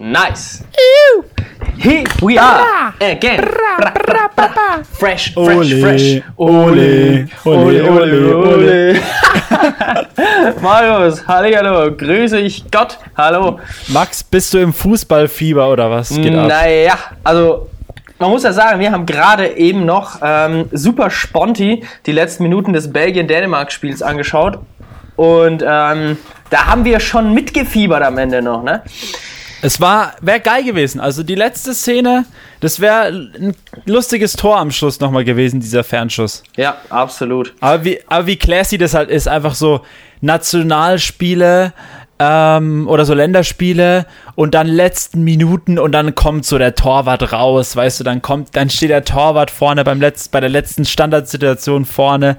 Nice. Here we are again. Bra, bra, bra. Fresh, fresh, Ole, fresh. ole, ole, ole, ole. Marius, hallo, grüße ich Gott. Hallo. Max, bist du im Fußballfieber oder was geht ab? Naja, also man muss ja sagen, wir haben gerade eben noch ähm, super sponti die letzten Minuten des Belgien-Dänemark-Spiels angeschaut. Und ähm, da haben wir schon mitgefiebert am Ende noch, ne? Es war, wäre geil gewesen. Also die letzte Szene, das wäre ein lustiges Tor am Schluss nochmal gewesen, dieser Fernschuss. Ja, absolut. Aber wie, aber wie classy das halt ist, einfach so Nationalspiele ähm, oder so Länderspiele und dann letzten Minuten und dann kommt so der Torwart raus, weißt du, dann kommt, dann steht der Torwart vorne beim Letz-, bei der letzten Standardsituation vorne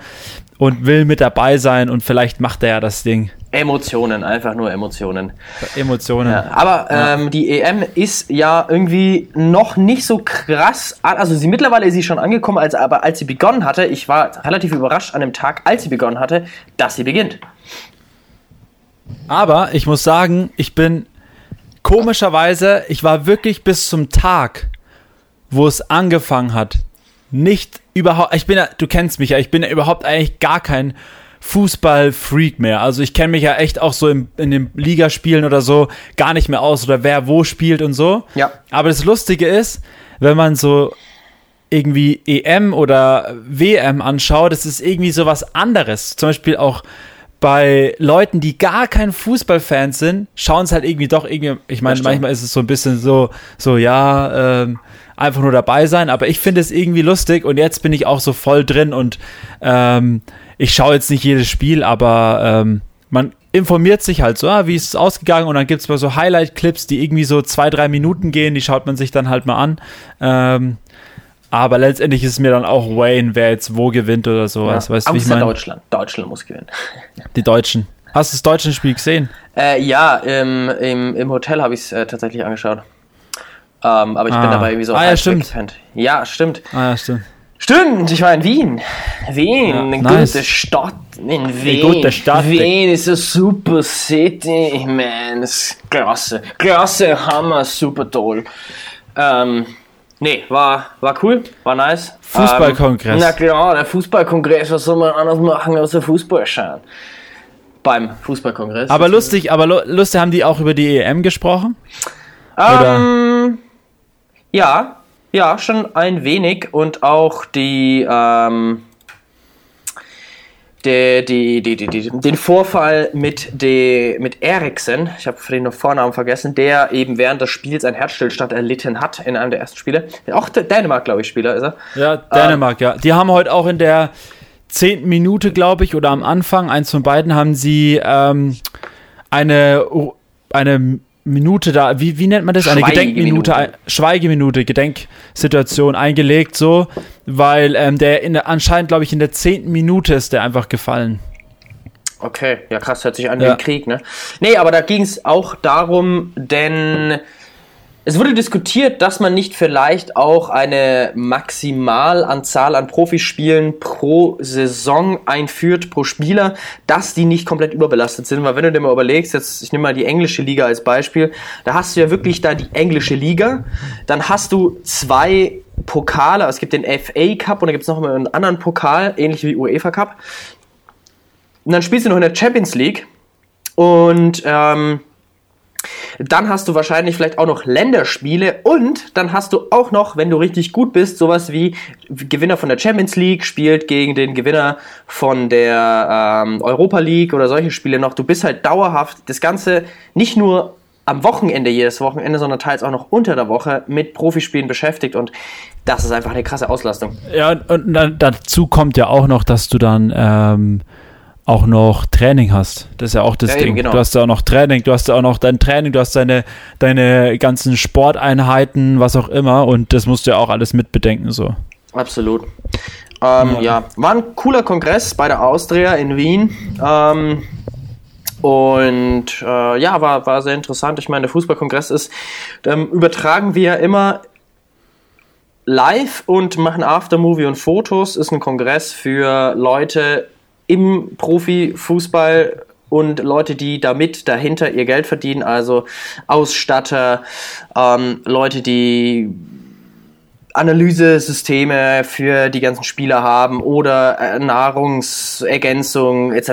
und will mit dabei sein und vielleicht macht er ja das Ding. Emotionen, einfach nur Emotionen. Emotionen. Ja, aber ähm, die EM ist ja irgendwie noch nicht so krass. Also sie mittlerweile ist sie schon angekommen, als aber als sie begonnen hatte, ich war relativ überrascht an dem Tag, als sie begonnen hatte, dass sie beginnt. Aber ich muss sagen, ich bin komischerweise, ich war wirklich bis zum Tag, wo es angefangen hat, nicht überhaupt, ich bin ja, du kennst mich ja, ich bin ja überhaupt eigentlich gar kein Fußball-Freak mehr. Also ich kenne mich ja echt auch so im, in den Ligaspielen oder so gar nicht mehr aus oder wer wo spielt und so. Ja. Aber das Lustige ist, wenn man so irgendwie EM oder WM anschaut, das ist irgendwie so was anderes. Zum Beispiel auch bei Leuten, die gar kein Fußballfans sind, schauen es halt irgendwie doch irgendwie, ich meine, manchmal ist es so ein bisschen so, so ja, ähm, einfach nur dabei sein, aber ich finde es irgendwie lustig und jetzt bin ich auch so voll drin und ähm, ich schaue jetzt nicht jedes Spiel, aber ähm, man informiert sich halt so, ah, wie ist es ausgegangen und dann gibt es mal so Highlight-Clips, die irgendwie so zwei, drei Minuten gehen, die schaut man sich dann halt mal an. Ähm, aber letztendlich ist es mir dann auch Wayne, wer jetzt wo gewinnt oder sowas. Weißt du, wie ich ist ja meine? Deutschland. Deutschland muss gewinnen. Die Deutschen. Hast du das deutsche Spiel gesehen? Äh, ja, im, im, im Hotel habe ich es äh, tatsächlich angeschaut. Ähm, aber ich bin Ah. dabei irgendwie so Ah, ja, stimmt. Ja, stimmt. Ah, ja, stimmt. Stimmt, ich war in Wien. Wien, Ja, eine nice. gute Stadt. In Wien. gute Stadt. Wien ist eine super City, man. Das ist klasse. Klasse, Hammer, super toll. Ähm, nee, war, war cool, war nice. Fußballkongress. Ähm, na klar, der Fußballkongress, was soll man anders machen außer Fußball schauen? Beim Fußballkongress. Aber lustig, aber lu- lustig haben die auch über die EM gesprochen? Oder? Ähm, ja, ja, schon ein wenig und auch die, ähm, die, die, die, die, den Vorfall mit, de, mit Eriksen, ich habe den noch Vornamen vergessen, der eben während des Spiels einen Herzstillstand erlitten hat in einem der ersten Spiele. Auch Dänemark, glaube ich, Spieler ist er. Ja, Dänemark, ja. Die haben heute auch in der zehnten Minute, glaube ich, oder am Anfang, eins von beiden, haben sie ähm, eine, eine Minute da, wie, wie nennt man das? Eine. Gedenkminute, ein- Schweigeminute, Gedenksituation eingelegt, so, weil ähm, der in der, anscheinend, glaube ich, in der zehnten Minute ist der einfach gefallen. Okay, ja krass, hört sich an wie Ja. ein Krieg, ne? Nee, aber da ging es auch darum, denn es wurde diskutiert, dass man nicht vielleicht auch eine Maximalanzahl an Profispielen pro Saison einführt, pro Spieler, dass die nicht komplett überbelastet sind. Weil wenn du dir mal überlegst, jetzt, ich nehme mal die englische Liga als Beispiel, da hast du ja wirklich da die englische Liga, dann hast du zwei Pokale, es gibt den FA Cup und dann gibt es noch einen anderen Pokal, ähnlich wie UEFA Cup. Und dann spielst du noch in der Champions League und ähm, dann hast du wahrscheinlich vielleicht auch noch Länderspiele und dann hast du auch noch, wenn du richtig gut bist, sowas wie Gewinner von der Champions League spielt gegen den Gewinner von der ähm, Europa League oder solche Spiele noch. Du bist halt dauerhaft das Ganze nicht nur am Wochenende jedes Wochenende, sondern teils auch noch unter der Woche mit Profispielen beschäftigt und das ist einfach eine krasse Auslastung. Ja, und, dazu kommt ja auch noch, dass du dann ähm, auch noch Training hast. Das ist ja auch das Ja, Ding. genau. Du hast ja auch noch Training, du hast ja auch noch dein Training, du hast deine, deine ganzen Sporteinheiten, was auch immer, und das musst du ja auch alles mitbedenken, so. Absolut. Ähm, ja. war ein cooler Kongress bei der Austria in Wien. Ähm, und äh, ja, war, war sehr interessant. Ich meine, der Fußballkongress ist, ähm, übertragen wir ja immer live und machen Aftermovie und Fotos. Ist ein Kongress für Leute im Profifußball und Leute, die damit dahinter ihr Geld verdienen, also Ausstatter, ähm, Leute, die Analysesysteme für die ganzen Spieler haben oder Nahrungsergänzung etc.,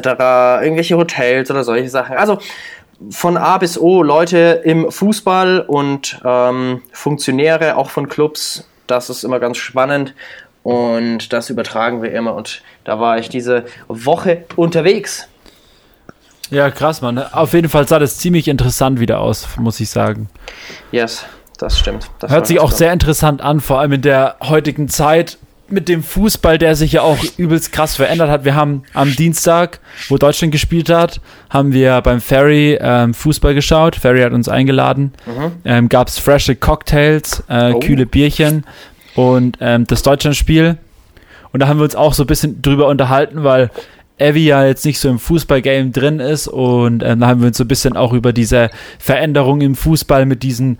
irgendwelche Hotels oder solche Sachen. Also von A bis O Leute im Fußball und ähm, Funktionäre auch von Clubs. Das ist immer ganz spannend und das übertragen wir immer. Und da war ich diese Woche unterwegs. Ja, krass, Mann. Auf jeden Fall sah das ziemlich interessant wieder aus, muss ich sagen. Yes, das stimmt. Das Hört sich auch sehr interessant an, vor allem in der heutigen Zeit mit dem Fußball, der sich ja auch übelst krass verändert hat. Wir haben am Dienstag, wo Deutschland gespielt hat, haben wir beim Ferry ähm, Fußball geschaut. Ferry hat uns eingeladen. Mhm. Ähm, Gab es frische Cocktails, äh, oh. kühle Bierchen und ähm, das Deutschlandspiel. Und da haben wir uns auch so ein bisschen drüber unterhalten, weil Evi ja jetzt nicht so im Fußballgame drin ist und ähm, da haben wir uns so ein bisschen auch über diese Veränderung im Fußball mit diesen,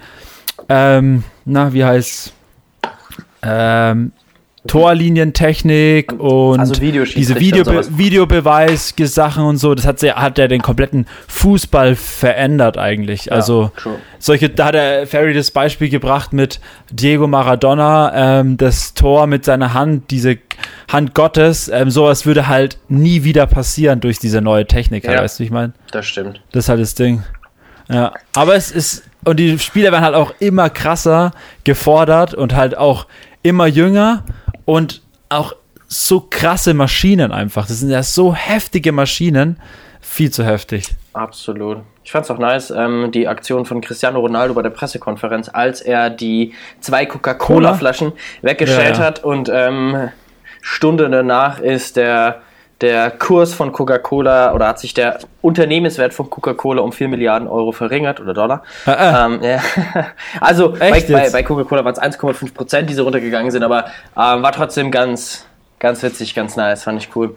ähm, na, wie heißt ähm, Torlinientechnik und also diese Videobe und Videobeweis-Sachen und so, das hat, sehr, hat er den kompletten Fußball verändert eigentlich. Ja, also true. solche, da hat der Ferry das Beispiel gebracht mit Diego Maradona, ähm, das Tor mit seiner Hand, diese Hand Gottes, ähm, sowas würde halt nie wieder passieren durch diese neue Technik, ja, weißt du, ich meine? Das stimmt. Das ist halt das Ding. Ja, aber es ist, und die Spieler werden halt auch immer krasser gefordert und halt auch immer jünger und auch so krasse Maschinen einfach. Das sind ja so heftige Maschinen. Viel zu heftig. Absolut. Ich fand es auch nice, ähm, die Aktion von Cristiano Ronaldo bei der Pressekonferenz, als er die zwei Coca-Cola-Flaschen weggestellt ja, ja. hat und ähm, Stunde danach ist der der Kurs von Coca-Cola oder hat sich der Unternehmenswert von Coca-Cola um 4 Milliarden Euro verringert oder Dollar. Ah, ah. Ähm, ja. Also bei, bei, bei Coca-Cola waren es 1,5 Prozent, die so runtergegangen sind, aber ähm, war trotzdem ganz, ganz witzig, ganz nice, fand ich cool.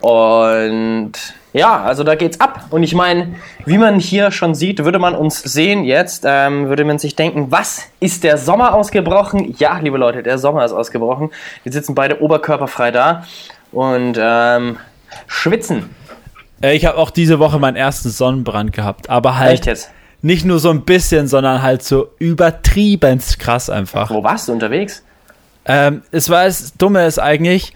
Und ja, also da geht's ab. Und ich meine, wie man hier schon sieht, würde man uns sehen jetzt, ähm, würde man sich denken, was ist der Sommer ausgebrochen? Ja, liebe Leute, der Sommer ist ausgebrochen. Wir sitzen beide oberkörperfrei da und ähm, schwitzen. Äh, ich habe auch diese Woche meinen ersten Sonnenbrand gehabt, aber halt nicht nur so ein bisschen, sondern halt so übertrieben krass einfach. Wo warst du unterwegs? Ähm, es war das Dumme ist eigentlich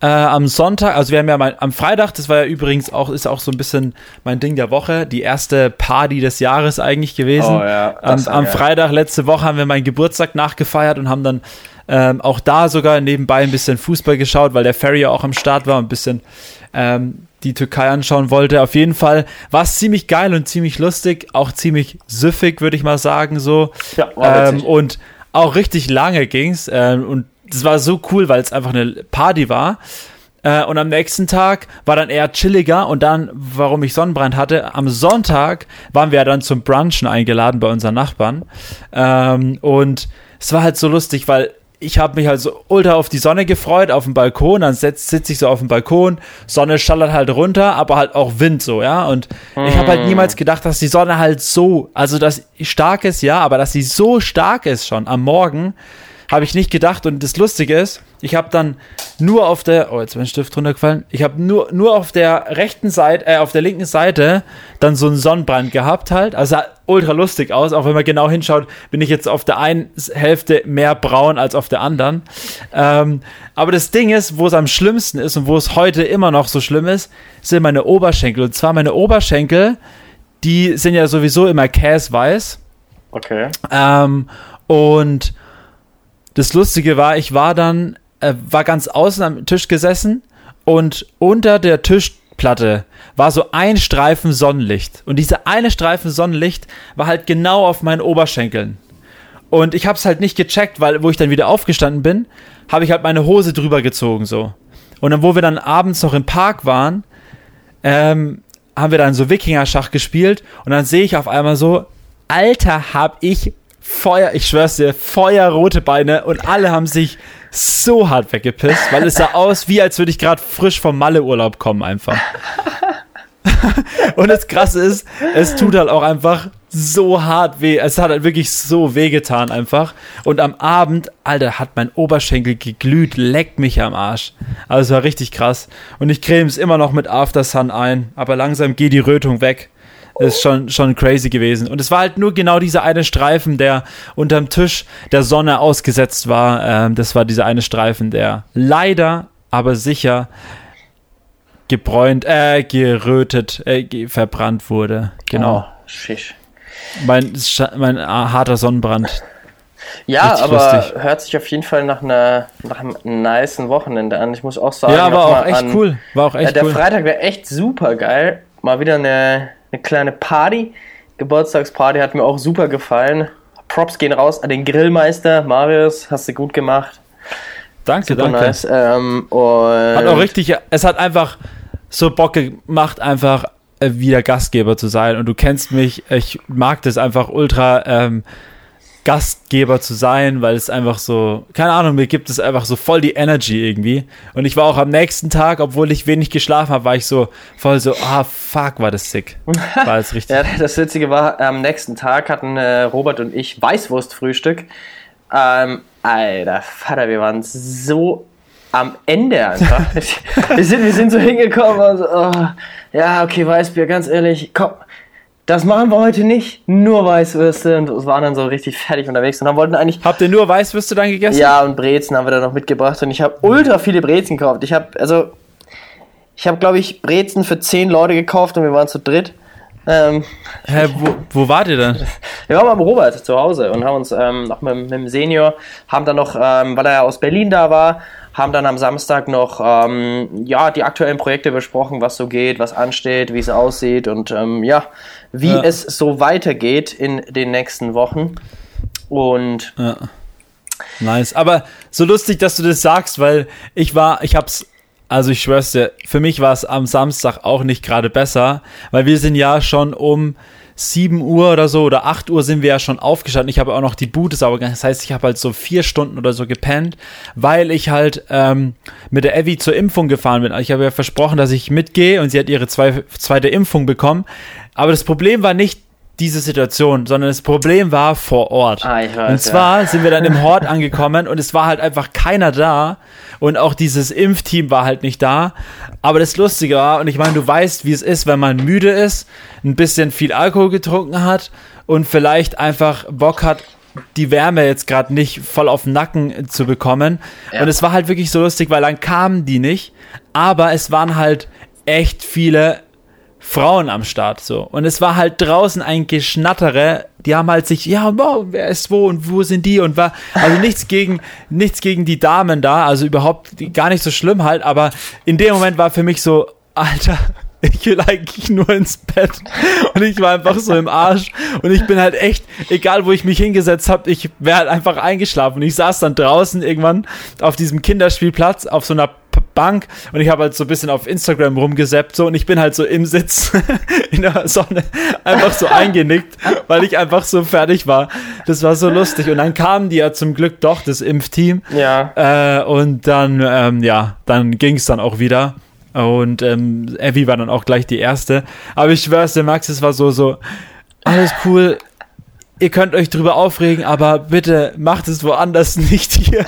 äh, am Sonntag, also wir haben ja mein, am Freitag, das war ja übrigens auch ist auch so ein bisschen mein Ding der Woche, die erste Party des Jahres eigentlich gewesen. Oh, ja, am, am Freitag letzte Woche haben wir meinen Geburtstag nachgefeiert und haben dann ähm, auch da sogar nebenbei ein bisschen Fußball geschaut, weil der Ferry auch am Start war und ein bisschen ähm, die Türkei anschauen wollte. Auf jeden Fall war es ziemlich geil und ziemlich lustig, auch ziemlich süffig, würde ich mal sagen, so. Ja, ähm, und auch richtig lange ging's. Ähm, und das war so cool, weil es einfach eine Party war. Äh, und am nächsten Tag war dann eher chilliger und dann, warum ich Sonnenbrand hatte, am Sonntag waren wir ja dann zum Brunchen eingeladen bei unseren Nachbarn. Ähm, und es war halt so lustig, weil ich habe mich halt so ultra auf die Sonne gefreut, auf dem Balkon, dann sitze ich so auf dem Balkon, Sonne schallert halt runter, aber halt auch Wind so, ja, und mm. ich habe halt niemals gedacht, dass die Sonne halt so, also dass stark ist, ja, aber dass sie so stark ist schon am Morgen, habe ich nicht gedacht. Und das Lustige ist, ich habe dann nur auf der, oh, jetzt ist mein Stift runtergefallen. Ich habe nur, nur auf der rechten Seite, äh, auf der linken Seite dann so einen Sonnenbrand gehabt halt. Also ultra lustig aus. Auch wenn man genau hinschaut, bin ich jetzt auf der einen Hälfte mehr braun als auf der anderen. Ähm, aber das Ding ist, wo es am schlimmsten ist und wo es heute immer noch so schlimm ist, sind meine Oberschenkel. Und zwar meine Oberschenkel, die sind ja sowieso immer käseweiß. Okay. Ähm, und das Lustige war, ich war dann, äh, war ganz außen am Tisch gesessen und unter der Tischplatte war so ein Streifen Sonnenlicht. Und dieser eine Streifen Sonnenlicht war halt genau auf meinen Oberschenkeln. Und ich hab's halt nicht gecheckt, weil wo ich dann wieder aufgestanden bin, habe ich halt meine Hose drüber gezogen so. Und dann, wo wir dann abends noch im Park waren, ähm, haben wir dann so Wikinger-Schach gespielt und dann sehe ich auf einmal so, Alter, hab ich Feuer, ich schwör's dir, feuerrote Beine und alle haben sich so hart weggepisst, weil es sah aus, wie als würde ich gerade frisch vom Malle-Urlaub kommen einfach. und das Krasse ist, es tut halt auch einfach so hart weh. Es hat halt wirklich so weh getan einfach. Und am Abend, Alter, hat mein Oberschenkel geglüht, leckt mich am Arsch. Also es war richtig krass. Und ich creme es immer noch mit After Sun ein, aber langsam geht die Rötung weg. Das ist schon, schon crazy gewesen. Und es war halt nur genau dieser eine Streifen, der unterm Tisch der Sonne ausgesetzt war. Ähm, das war dieser eine Streifen, der leider, aber sicher gebräunt, äh, gerötet, äh, verbrannt wurde. Genau. Oh, schisch. Mein, mein harter Sonnenbrand. Ja, Richtig aber lustig. hört sich auf jeden Fall nach, einer, nach einem niceen Wochenende an. Ich muss auch sagen, ja, war auch echt an, cool. War auch echt ja, der cool. Freitag wäre echt super geil. Mal wieder eine, eine kleine Party. Geburtstagsparty hat mir auch super gefallen. Props gehen raus an den Grillmeister. Marius, hast du gut gemacht. Danke, super danke. Nice. Ähm, hat auch richtig, es hat einfach so Bock gemacht, einfach äh, wieder Gastgeber zu sein. Und du kennst mich, ich mag das einfach ultra. Ähm, Gastgeber zu sein, weil es einfach so, keine Ahnung, mir gibt es einfach so voll die Energy irgendwie. Und ich war auch am nächsten Tag, obwohl ich wenig geschlafen habe, war ich so voll so, ah, fuck, war das sick. War das richtig. ja, das Witzige war, am nächsten Tag hatten äh, Robert und ich Weißwurstfrühstück. Ähm, alter Vater, wir waren so am Ende einfach. wir, sind, wir sind so hingekommen und so, oh, ja, okay, Weißbier, ganz ehrlich, komm, das machen wir heute nicht, nur Weißwürste und waren dann so richtig fertig unterwegs und dann wollten eigentlich... Habt ihr nur Weißwürste dann gegessen? Ja, und Brezen haben wir dann noch mitgebracht und ich habe ultra viele Brezen gekauft. Ich habe, also, ich habe, glaube ich, Brezen für zehn Leute gekauft und wir waren zu dritt. Ähm, Hä, wo, wo wart ihr dann? Wir waren beim Robert zu Hause und haben uns ähm, noch mit, mit dem Senior, haben dann noch, ähm, weil er ja aus Berlin da war, haben dann am Samstag noch ähm, ja, die aktuellen Projekte besprochen, was so geht, was ansteht, wie es aussieht und ähm, ja, wie ja. es so weitergeht in den nächsten Wochen. Und ja. Nice. Aber so lustig, dass du das sagst, weil ich war, ich hab's, also ich schwör's dir, für mich war es am Samstag auch nicht gerade besser, weil wir sind ja schon um 7 Uhr oder so oder 8 Uhr sind wir ja schon aufgestanden. Ich habe auch noch die Bude sauber gemacht. Das heißt, ich habe halt so vier Stunden oder so gepennt, weil ich halt ähm, mit der Evi zur Impfung gefahren bin. Ich habe ja versprochen, dass ich mitgehe und sie hat ihre zwei, zweite Impfung bekommen. Aber das Problem war nicht diese Situation, sondern das Problem war vor Ort. Ah, ich weiß, und zwar ja. sind wir dann im Hort angekommen und es war halt einfach keiner da und auch dieses Impfteam war halt nicht da. Aber das Lustige war, und ich meine, du weißt, wie es ist, wenn man müde ist, ein bisschen viel Alkohol getrunken hat und vielleicht einfach Bock hat, die Wärme jetzt gerade nicht voll auf den Nacken zu bekommen. Ja. Und es war halt wirklich so lustig, weil dann kamen die nicht, aber es waren halt echt viele Frauen am Start so. Und es war halt draußen ein Geschnattere. Die haben halt sich, ja, wow, wer ist wo und wo sind die und war, also nichts gegen, nichts gegen die Damen da, also überhaupt gar nicht so schlimm halt, aber in dem Moment war für mich so, Alter, ich will eigentlich nur ins Bett. Und ich war einfach so im Arsch. Und ich bin halt echt, egal wo ich mich hingesetzt habe, ich wäre halt einfach eingeschlafen. Und ich saß dann draußen irgendwann auf diesem Kinderspielplatz auf so einer Bank und ich habe halt so ein bisschen auf Instagram rumgeseppt so und ich bin halt so im Sitz in der Sonne einfach so eingenickt, weil ich einfach so fertig war. Das war so lustig und dann kamen die ja zum Glück doch, das Impfteam. Ja. Äh, und dann, ähm, ja, dann ging es dann auch wieder. Und ähm, Evie war dann auch gleich die erste. Aber ich schwör's, der Max, es war so, so, alles cool, ihr könnt euch drüber aufregen, aber bitte macht es woanders, nicht hier.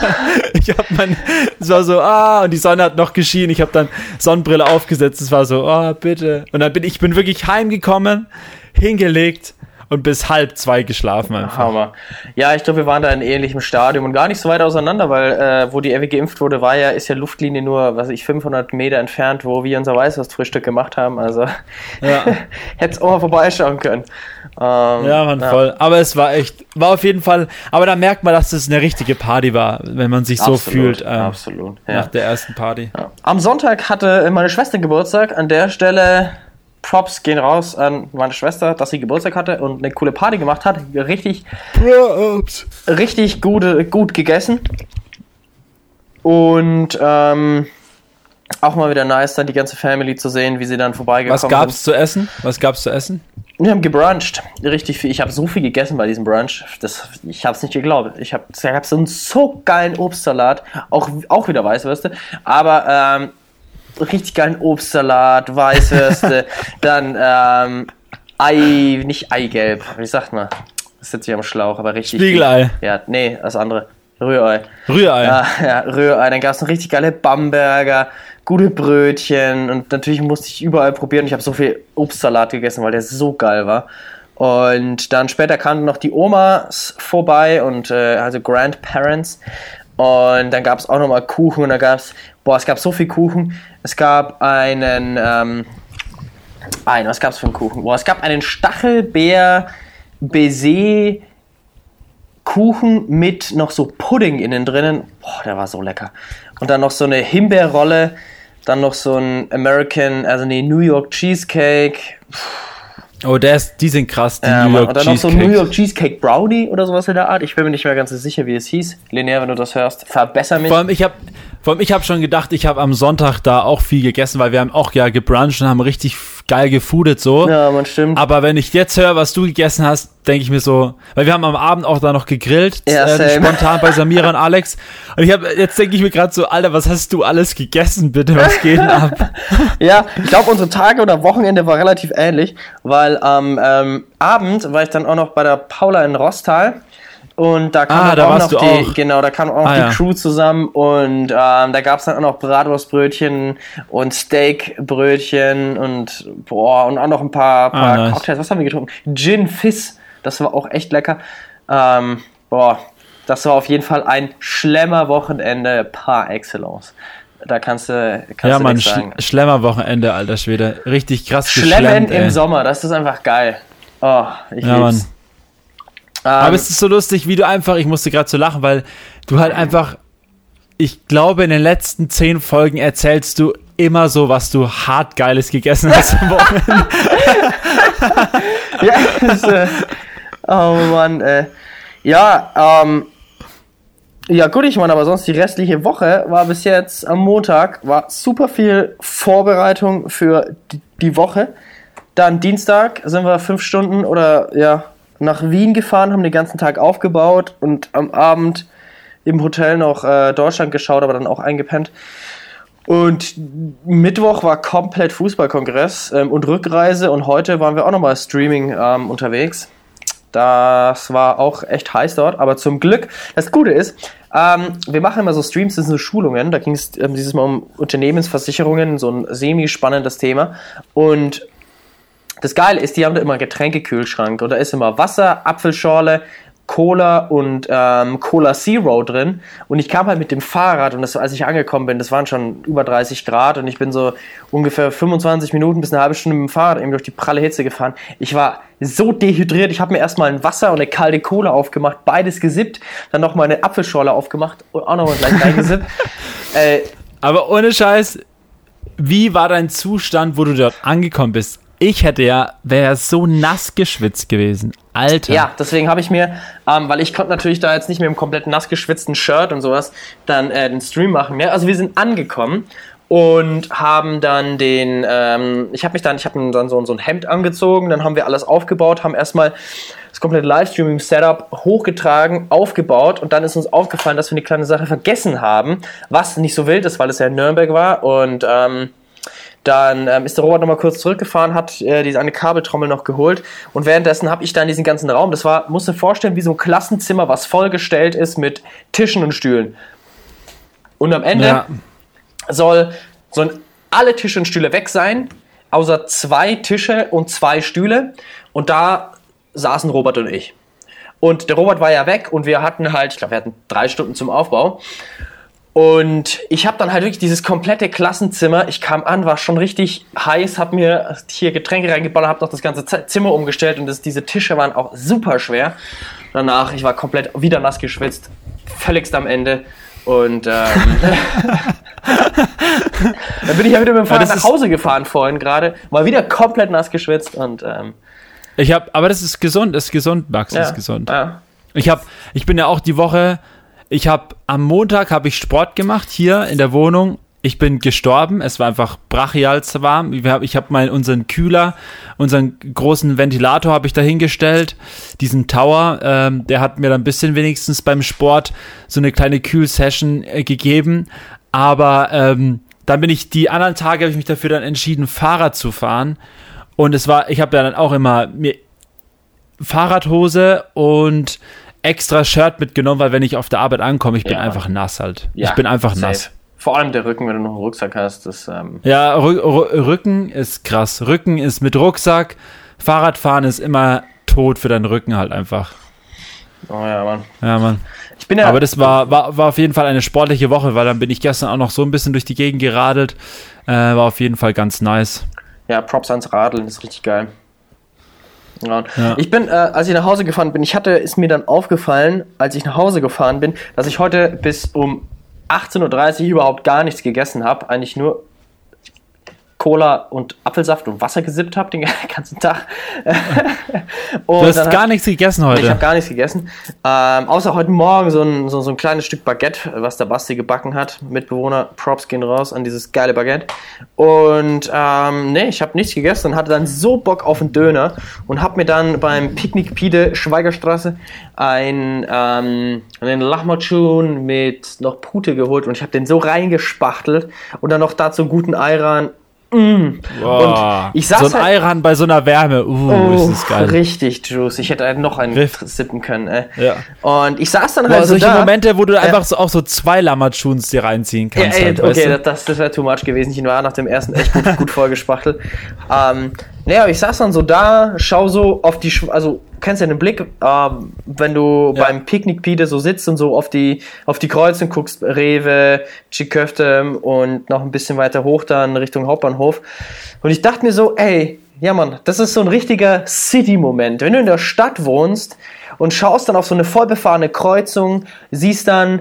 Ich habe mein, es war so, ah, und die Sonne hat noch geschienen. Ich habe dann Sonnenbrille aufgesetzt. Es war so, ah, oh, bitte. Und dann bin ich bin wirklich heimgekommen, hingelegt und bis halb zwei geschlafen einfach. Hammer. Ja, ich glaube, wir waren da in ähnlichem Stadium und gar nicht so weit auseinander, weil äh, wo die Evi geimpft wurde, war ja, ist ja Luftlinie nur, was ich, 500 Meter entfernt, wo wir unser Weißwurstfrühstück gemacht haben. Also ja. hätte es auch mal vorbeischauen können. Ähm, ja, man, ja. voll. Aber es war echt, war auf jeden Fall, aber da merkt man, dass es eine richtige Party war, wenn man sich absolut, so fühlt. Ähm, absolut. Ja. Nach der ersten Party. Am Sonntag hatte meine Schwester Geburtstag. An der Stelle Props gehen raus an meine Schwester, dass sie Geburtstag hatte und eine coole Party gemacht hat. Richtig, Props. richtig gute, gut gegessen. Und ähm, auch mal wieder nice, dann die ganze Family zu sehen, wie sie dann vorbeigekommen sind. Was gab's zu essen? Was gab's zu essen? Wir haben gebruncht. Richtig viel. Ich habe so viel gegessen bei diesem Brunch. Das, ich habe es nicht geglaubt. Ich habe hab so einen so geilen Obstsalat. Auch, auch wieder Weißwürste. Aber ähm, richtig geilen Obstsalat, Weißwürste, dann ähm, Ei, nicht Eigelb, wie sagt man? Das sitzt hier am Schlauch, aber richtig. Spiegelei. Ja, nee, das andere. Rührei. Rührei. Ja, ja, Rührei. Dann gab es noch richtig geile Bamberger, gute Brötchen und natürlich musste ich überall probieren. Ich habe so viel Obstsalat gegessen, weil der so geil war. Und dann später kamen noch die Omas vorbei und äh, also Grandparents. Und dann gab es auch nochmal Kuchen und da gab es, boah, es gab so viel Kuchen. Es gab einen, ähm, ein, was gab es für einen Kuchen? Boah, es gab einen Stachelbeer Baiser Kuchen mit noch so Pudding innen drinnen. Boah, der war so lecker. Und dann noch so eine Himbeerrolle, dann noch so ein American, also nee, New York Cheesecake. Oh, der ist, die sind krass, die Ja, New. York und dann noch so ein Cheesecake. New York Cheesecake Brownie oder sowas in der Art. Ich bin mir nicht mehr ganz so sicher, wie es hieß. Linear, wenn du das hörst, verbessere mich. Vor allem, ich habe vor allem, ich habe schon gedacht, ich habe am Sonntag da auch viel gegessen, weil wir haben auch ja gebruncht und haben richtig f- geil gefoodet so. Ja, man stimmt. Aber wenn ich jetzt höre, was du gegessen hast, denke ich mir so, weil wir haben am Abend auch da noch gegrillt, Ja, äh, spontan bei Samira und Alex. Und ich habe jetzt denke ich mir gerade so, Alter, was hast du alles gegessen, bitte? Was geht denn ab? Ja, ich glaube, unsere Tage oder Wochenende war relativ ähnlich, weil am ähm, Abend war ich dann auch noch bei der Paula in Rostal. Und da kam Ah, da auch noch die, auch. genau, da kam auch Ah, die ja. Crew zusammen und ähm, da gab es dann auch noch Bratwurstbrötchen und Steakbrötchen und boah, und auch noch ein paar, paar Ah, nice. Cocktails. Was haben wir getrunken? Gin Fizz, das war auch echt lecker. Ähm, boah, das war auf jeden Fall ein Schlemmer-Wochenende par excellence. Da kannst du, kannst ja, du Mann, nichts sagen. Sch Schlemmerwochenende, alter Schwede. Richtig krass Schlemmen geschlemmt, im ey. Sommer, das ist einfach geil. Oh, ich Ja, lieb's. Ähm, Aber es ist so lustig, wie du einfach, ich musste gerade so lachen, weil du halt einfach, ich glaube, in den letzten zehn Folgen erzählst du immer so, was du hart Geiles gegessen hast am Wochenende. ja, das, äh, oh Mann, äh, ja, ähm, ja gut, ich meine, aber sonst die restliche Woche war bis jetzt am Montag, war super viel Vorbereitung für die, die Woche. Dann Dienstag sind wir fünf Stunden oder ja nach Wien gefahren, haben den ganzen Tag aufgebaut und am Abend im Hotel noch äh, Deutschland geschaut, aber dann auch eingepennt. Und Mittwoch war komplett Fußballkongress ähm, und Rückreise und heute waren wir auch nochmal Streaming ähm, unterwegs. Das war auch echt heiß dort, aber zum Glück, das Gute ist, ähm, wir machen immer so Streams, das sind so Schulungen, da ging es ähm, dieses Mal um Unternehmensversicherungen, so ein semi-spannendes Thema. Und das Geile ist, die haben da immer einen Getränkekühlschrank und da ist immer Wasser, Apfelschorle, Cola und ähm, Cola Zero drin. Und ich kam halt mit dem Fahrrad und das, als ich angekommen bin, das waren schon über 30 Grad und ich bin so ungefähr 25 Minuten bis eine halbe Stunde mit dem Fahrrad eben durch die pralle Hitze gefahren. Ich war so dehydriert. Ich habe mir erstmal ein Wasser und eine kalte Cola aufgemacht, beides gesippt, dann noch mal eine Apfelschorle aufgemacht und auch nochmal gleich reingesippt. äh, Aber ohne Scheiß, wie war dein Zustand, wo du dort angekommen bist? Ich hätte ja, wäre so nass geschwitzt gewesen. Alter. Ja, deswegen habe ich mir, ähm, weil ich konnte natürlich da jetzt nicht mit dem komplett nass geschwitzten Shirt und sowas dann äh, den Stream machen mehr. Also wir sind angekommen und haben dann den, ähm, ich habe mich dann, ich habe dann so, so ein Hemd angezogen, dann haben wir alles aufgebaut, haben erstmal das komplette Livestreaming-Setup hochgetragen, aufgebaut und dann ist uns aufgefallen, dass wir eine kleine Sache vergessen haben, was nicht so wild ist, weil es ja in Nürnberg war und ähm, dann ähm, ist der Robert nochmal kurz zurückgefahren, hat äh, diese eine Kabeltrommel noch geholt und währenddessen habe ich dann diesen ganzen Raum, das war, musst du dir vorstellen, wie so ein Klassenzimmer, was vollgestellt ist mit Tischen und Stühlen. Und am Ende Ja. soll, sollen alle Tische und Stühle weg sein, außer zwei Tische und zwei Stühle. Und da saßen Robert und ich. Und der Robert war ja weg und wir hatten halt, ich glaube, wir hatten drei Stunden zum Aufbau. Und ich habe dann halt wirklich dieses komplette Klassenzimmer. Ich kam an, war schon richtig heiß, habe mir hier Getränke reingeballert, habe noch das ganze Zimmer umgestellt und das, diese Tische waren auch super schwer. Danach, ich war komplett wieder nass geschwitzt, völligst am Ende. Und ähm, dann bin ich ja wieder mit dem Fahrrad nach Hause gefahren vorhin gerade, mal wieder komplett nass geschwitzt und ähm, Ich habe, aber das ist gesund, das ist gesund, Max, das ja, ist gesund. Ja. Ich habe, ich bin ja auch die Woche, ich habe am Montag habe ich Sport gemacht hier in der Wohnung. Ich bin gestorben. Es war einfach brachial warm. Ich habe mal unseren Kühler, unseren großen Ventilator habe ich dahingestellt, diesen Tower. Ähm, der hat mir dann ein bisschen wenigstens beim Sport so eine kleine Kühlsession äh, gegeben. Aber ähm, dann bin ich die anderen Tage habe ich mich dafür dann entschieden, Fahrrad zu fahren. Und es war, ich habe ja dann auch immer mir Fahrradhose und extra Shirt mitgenommen, weil wenn ich auf der Arbeit ankomme, ich bin Ja. einfach nass halt. Ja, ich bin einfach safe. nass. Vor allem der Rücken, wenn du noch einen Rucksack hast, das, ähm, Ja, Rü Rü Rücken ist krass. Rücken ist mit Rucksack. Fahrradfahren ist immer tot für deinen Rücken halt einfach. oh ja, Mann. Ja, Mann. Ich bin ja, Aber das war, war, war auf jeden Fall eine sportliche Woche, weil dann bin ich gestern auch noch so ein bisschen durch die Gegend geradelt. Äh, war auf jeden Fall ganz nice. ja, Props ans Radeln, ist richtig geil. Ja. Ich bin, äh, als ich nach Hause gefahren bin, ich hatte, ist mir dann aufgefallen, als ich nach Hause gefahren bin, dass ich heute bis um 18.30 Uhr überhaupt gar nichts gegessen habe. Eigentlich nur Cola und Apfelsaft und Wasser gesippt habe den ganzen Tag. und Du hast gar nichts gegessen Ich heute. habe gar nichts gegessen. Ähm, außer heute Morgen so ein, so, so ein kleines Stück Baguette, was der Basti gebacken hat. Mitbewohner, Props gehen raus an dieses geile Baguette. Und ähm, nee, ich habe nichts gegessen und hatte dann so Bock auf einen Döner und habe mir dann beim Picknick Pide Schweigerstraße ein, ähm, einen Lahmacun mit noch Pute geholt und ich habe den so reingespachtelt und dann noch dazu einen guten Ayran. Boah. und ich saß so ein halt- Eiran bei so einer Wärme. Uh, Oh, ist das geil. richtig juice. Ich hätte noch einen Riff. sippen können. Ey. Ja. Und ich saß dann halt so solche da. Momente, wo du einfach so, auch so zwei Lamachuns dir reinziehen kannst. ey, halt, okay, du? das, das, wäre too much gewesen. Ich war nach dem ersten echt gut, gut vollgespachtelt. Ähm, naja, aber ich saß dann so da, schau so auf die, Sch- also kennst ja den Blick, ähm, wenn du Ja. beim Picknick Pide so sitzt und so auf die, auf die Kreuzung guckst, Rewe, Chiköfte und noch ein bisschen weiter hoch dann Richtung Hauptbahnhof. Und ich dachte mir so, ey, ja Mann, das ist so ein richtiger City-Moment. Wenn du in der Stadt wohnst und schaust dann auf so eine vollbefahrene Kreuzung, siehst dann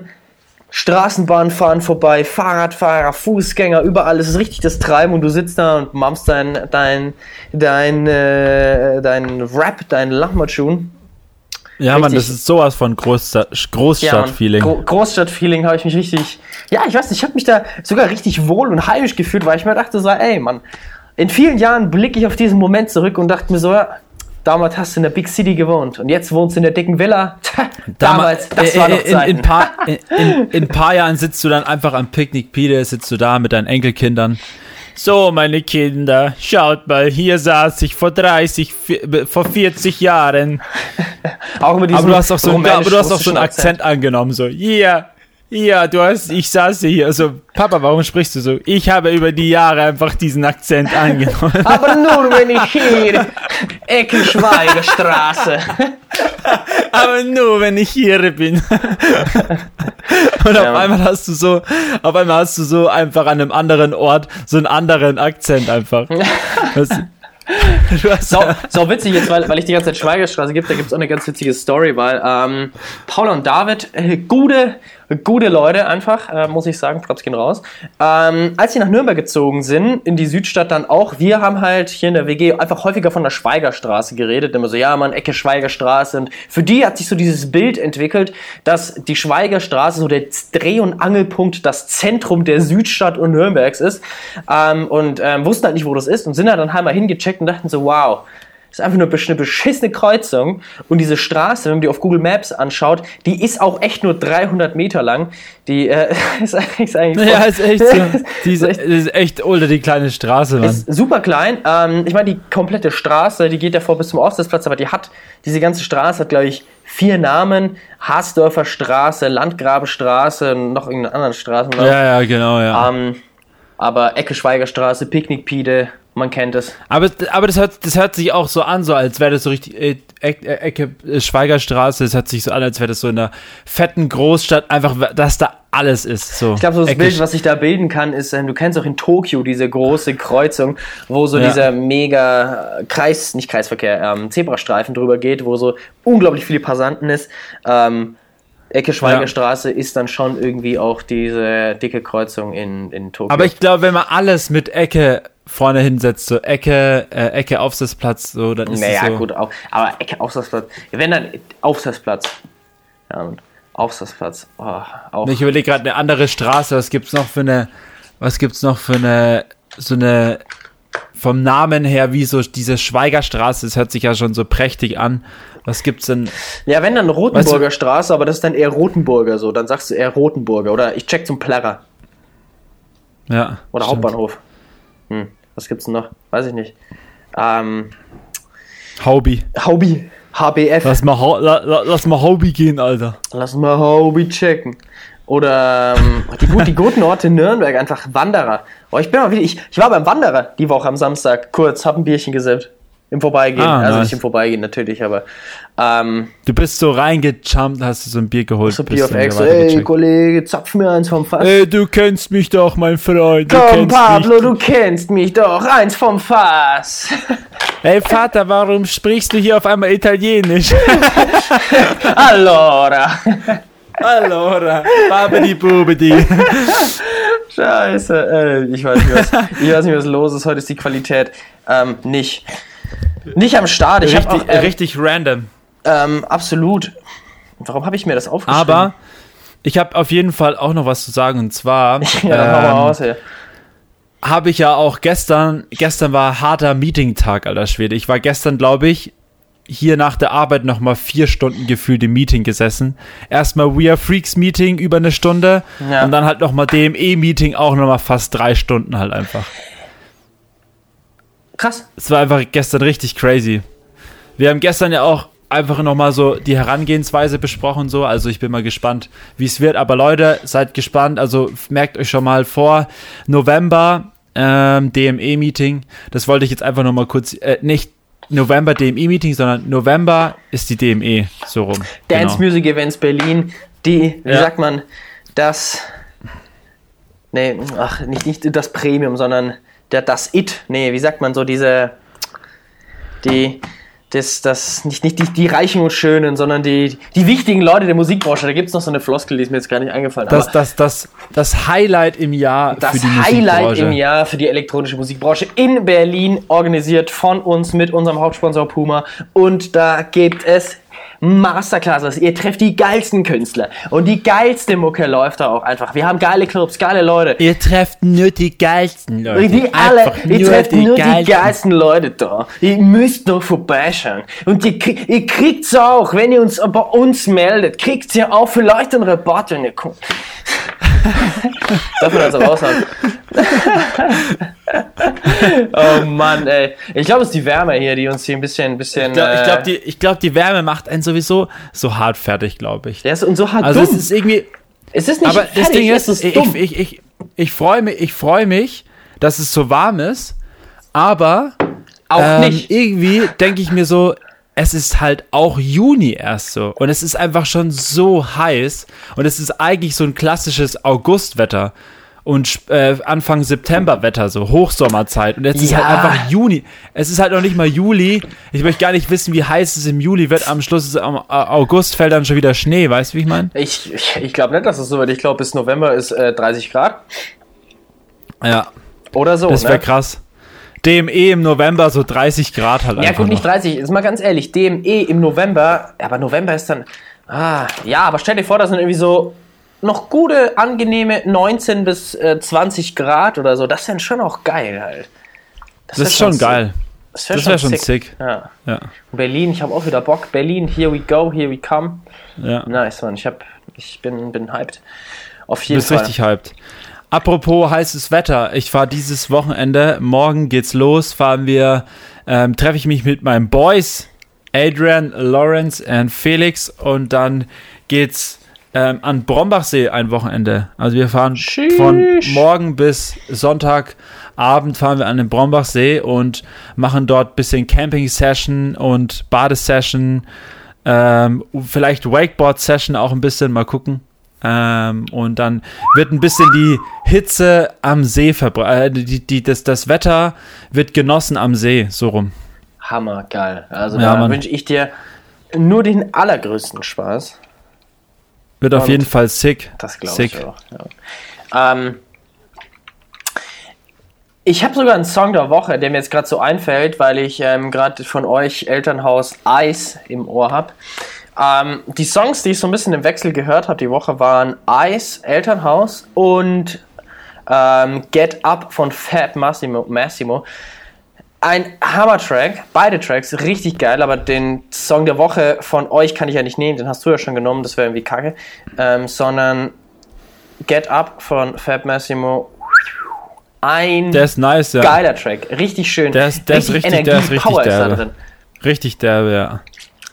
Straßenbahn fahren vorbei, Fahrradfahrer, Fußgänger, überall ist es richtig das Treiben und du sitzt da und mampst dein, dein, dein, äh, dein Rap, dein Lahmacun. ja, Mann, richtig- das ist sowas von Ja, Großstadt-Feeling. Gro Großstadt-Feeling habe ich mich richtig, ja, ich weiß nicht, ich habe mich da sogar richtig wohl und heimisch gefühlt, weil ich mir dachte so, ey, Mann, in vielen Jahren blicke ich auf diesen Moment zurück und dachte mir so, ja, damals hast du in der Big City gewohnt und jetzt wohnst du in der dicken Villa. Damals, das äh, war äh, noch in, Zeiten. in, paar, in, in, paar Jahren sitzt du dann einfach am Picknick Pide, sitzt du da mit deinen Enkelkindern. So, meine Kinder, schaut mal, hier saß ich vor 30, vi- vor 40 Jahren. Auch mit Aber diesem du hast auch so, einen- aber du hast auch so einen Akzent angenommen, so, ja, ja, du hast, ich saß hier, also, Papa, warum sprichst du so? Ich habe über die Jahre einfach diesen Akzent angenommen. Aber nur wenn ich hier Ecke Schweigerstraße. Aber nur, wenn ich hier bin. Und auf Ja. einmal hast du so, auf einmal hast du so einfach an einem anderen Ort so einen anderen Akzent einfach. Das, So, so witzig jetzt, weil, weil ich die ganze Zeit Schweigerstraße gibt, da gibt es auch eine ganz witzige Story, weil ähm, Paula und David, äh, gute, gute Leute einfach, äh, muss ich sagen, Props gehen raus. Ähm, als sie nach Nürnberg gezogen sind, in die Südstadt dann auch, wir haben halt hier in der WG einfach häufiger von der Schweigerstraße geredet, immer so, ja man, Ecke Schweigerstraße und für die hat sich so dieses Bild entwickelt, dass die Schweigerstraße so der Dreh- und Angelpunkt, das Zentrum der Südstadt und Nürnbergs ist ähm, und ähm, wussten halt nicht, wo das ist und sind dann halt mal hingecheckt und dachten so, wow, das ist einfach nur eine beschissene Kreuzung. Und diese Straße, wenn man die auf Google Maps anschaut, die ist auch echt nur 300 Meter lang. Die äh, ist eigentlich, ist eigentlich ja, ist echt so. Die ist, ist echt- ultra die kleine Straße, Mann. ist super klein. Ähm, ich meine, die komplette Straße, die geht ja vor bis zum Ostesplatz, aber die hat, diese ganze Straße hat, glaube ich, vier Namen. Haasdorfer Straße, Landgrabenstraße, noch irgendeine andere Straße. Ja, ja, genau, ja. Ähm, aber Ecke Schweigerstraße, Picknickpide, man kennt es. Aber, aber das, hört, das hört sich auch so an, so als wäre das so richtig äh, Eck- äh, Ecke äh, Schweigerstraße. Das hört sich so an, als wäre das so in einer fetten Großstadt, einfach, dass da alles ist. So. Ich glaube, so das Ecke- Bild, was sich da bilden kann, ist, ähm, du kennst auch in Tokio diese große Kreuzung, wo so Ja. dieser mega äh, Kreis, nicht Kreisverkehr, ähm, Zebrastreifen drüber geht, wo so unglaublich viele Passanten ist. Ähm, Ecke Schweigerstraße ist dann schon irgendwie auch diese dicke Kreuzung in, in Tokio. Aber ich glaube, wenn man alles mit Ecke vorne hinsetzt, so Ecke, äh, Ecke Aufsitzplatz, so, dann ist naja, es so. gut, auch, aber Ecke Aufsatzplatz. Wenn dann Aufsatzplatz. Ja, und Aufsatzplatz. Oh, auch. Ich überlege gerade eine andere Straße, was gibt's noch für eine, was gibt's noch für eine, so eine, vom Namen her, wie so diese Schweigerstraße, das hört sich ja schon so prächtig an. Was gibt's denn? Ja, wenn dann Rotenburger Weißt Straße, aber das ist dann eher Rotenburger so. Dann sagst du eher Rotenburger. Oder ich check zum Plärrer. Ja. Oder stimmt. Hauptbahnhof. Hm, was gibt's denn noch? Weiß ich nicht. Ähm, Hobby. Hobby. HBF. Lass mal, la, la, lass mal Hobby gehen, Alter. Lass mal Hobby checken. Oder ähm, die, gut, die guten Orte in Nürnberg, einfach Wanderer. Oh, ich bin mal wieder, ich, ich war beim Wanderer die Woche am Samstag, kurz, hab ein Bierchen gesippt. Im Vorbeigehen. Ah, also nice. nicht im Vorbeigehen natürlich, aber ähm, Du bist so reingejumpt, hast du so ein Bier geholt. so Bier auf dann Ex, wieder ey. Kollege, zapf mir eins vom Fass. Ey, du kennst mich doch, mein Freund. Du Komm, Pablo, mich. du kennst mich doch, eins vom Fass. Ey, Vater, warum sprichst du hier auf einmal Italienisch? Allora. Allora, babidi bubidi. Scheiße, äh, ich weiß nicht, was, ich weiß nicht, was los ist. Heute ist die Qualität ähm, nicht, nicht am Start. Ich habe Richtig, auch, ähm, richtig random. ähm, absolut. Warum habe ich mir das aufgeschrieben? Aber ich habe auf jeden Fall auch noch was zu sagen und zwar ja, ähm, habe ich ja auch gestern, gestern war harter Meeting-Tag, alter Schwede. Ich war gestern, glaube ich, hier nach der Arbeit nochmal vier Stunden gefühlt im Meeting gesessen. Erstmal We Are Freaks Meeting über eine Stunde Ja. und dann halt nochmal DME Meeting auch nochmal fast drei Stunden halt einfach. Krass. Es war einfach gestern richtig crazy. Wir haben gestern ja auch einfach nochmal so die Herangehensweise besprochen, so. Also ich bin mal gespannt, wie es wird. Aber Leute, seid gespannt. Also merkt euch schon mal vor. November ähm, DME-Meeting. Das wollte ich jetzt einfach nochmal kurz, äh, nicht November DME-Meeting, sondern November ist die DME. So rum. Dance Genau. Music Events Berlin, die, wie Ja. sagt man, das. Nee, ach, nicht, nicht das Premium, sondern der, das It. Nee, wie sagt man so, diese. Die. Das, das, nicht, nicht die, die Reichen und Schönen, sondern die, die wichtigen Leute der Musikbranche. Da gibt es noch so eine Floskel, die ist mir jetzt gar nicht eingefallen. Das, das, das, das Highlight im Jahr das für die Highlight im Jahr für die elektronische Musikbranche in Berlin, organisiert von uns mit unserem Hauptsponsor Puma. Und da gibt es Masterclasses. Ihr trefft die geilsten Künstler. Und die geilste Mucke läuft da auch einfach. Wir haben geile Clubs, geile Leute. Ihr trefft nur die geilsten Leute. Die alle, Einfach ihr trefft nur die geilsten. geilsten Leute da. Ihr müsst noch vorbeischauen. Und ihr, ihr kriegt's auch, wenn ihr uns bei uns meldet, kriegt ihr auch vielleicht einen Rabatt, wenn ihr kommt. Darf man also raushauen? oh Mann, ey. Ich glaube, es ist die Wärme hier, die uns hier ein bisschen, ein bisschen. Ich glaube, äh, glaub, die, ich glaub, die Wärme macht einen sowieso so hart fertig, glaube ich. der ist und so hart Also dumm. es ist irgendwie, es ist nicht aber das fertig, Ding es ist, ist ich, dumm. ich, ich, ich freue mich, ich freue mich, dass es so warm ist, aber auch ähm, nicht. irgendwie denke ich mir so, es ist halt auch Juni erst so und es ist einfach schon so heiß und es ist eigentlich so ein klassisches Augustwetter und äh, Anfang Septemberwetter, so Hochsommerzeit und jetzt ist Ja. halt einfach Juni. Es ist halt noch nicht mal Juli. Ich möchte gar nicht wissen, wie heiß es im Juli wird. Am Schluss ist am äh, August fällt dann schon wieder Schnee, weißt du, wie ich meine? Ich, ich, ich glaube nicht, dass es so wird. Ich glaube, bis November ist äh, 30 Grad Ja, oder so. das wäre ne? krass. DME im November so 30 Grad halt Ja, gut, nicht noch. 30. Ist mal ganz ehrlich, DME im November, aber November ist dann. Ah, ja, aber stell dir vor, das sind irgendwie so noch gute, angenehme 19 bis äh, 20 Grad oder so. Das wäre schon auch geil halt. Das ist schon geil. Das wäre Das wäre schon sick. Ja. Ja, Berlin, ich habe auch wieder Bock. Berlin, here we go, here we come. ja. Nice, Mann. Ich, hab, ich bin, bin hyped. Auf Du jeden bist Fall. richtig hyped. Apropos heißes Wetter, ich fahre dieses Wochenende, morgen geht's los, fahren wir, ähm, treffe ich mich mit meinen Boys, Adrian, Lawrence und Felix und dann geht's ähm, an Brombachsee ein Wochenende. Also wir fahren Sheesh. von morgen bis Sonntagabend fahren wir an den Brombachsee und machen dort bisschen Camping-Session und Badesession, ähm, vielleicht Wakeboard-Session auch ein bisschen, mal gucken. Ähm, und dann wird ein bisschen die Hitze am See verbreitet. Äh, die, die, das, das Wetter wird genossen am See, so rum. Hammer, geil. Also Ja, da wünsche ich dir nur den allergrößten Spaß. Wird auf Und jeden Fall sick. Das glaube ich auch. Ja. Ähm, ich habe sogar einen Song der Woche, der mir jetzt gerade so einfällt, weil ich ähm, gerade von euch Elternhaus Eis im Ohr habe. Ähm, die Songs, die ich so ein bisschen im Wechsel gehört habe die Woche, waren Eis, Elternhaus und ähm, Get Up von Fat Massimo. Massimo. Ein Hammer-Track, beide Tracks, richtig geil, aber den Song der Woche von euch kann ich ja nicht nehmen, den hast du ja schon genommen, das wäre irgendwie kacke. Ähm, sondern Get Up von Fab Massimo. ein Der ist nice, ja. geiler Track. Richtig schön. Der ist, der ist richtig, der ist richtig Power ist da derbe. drin. Richtig derbe, ja.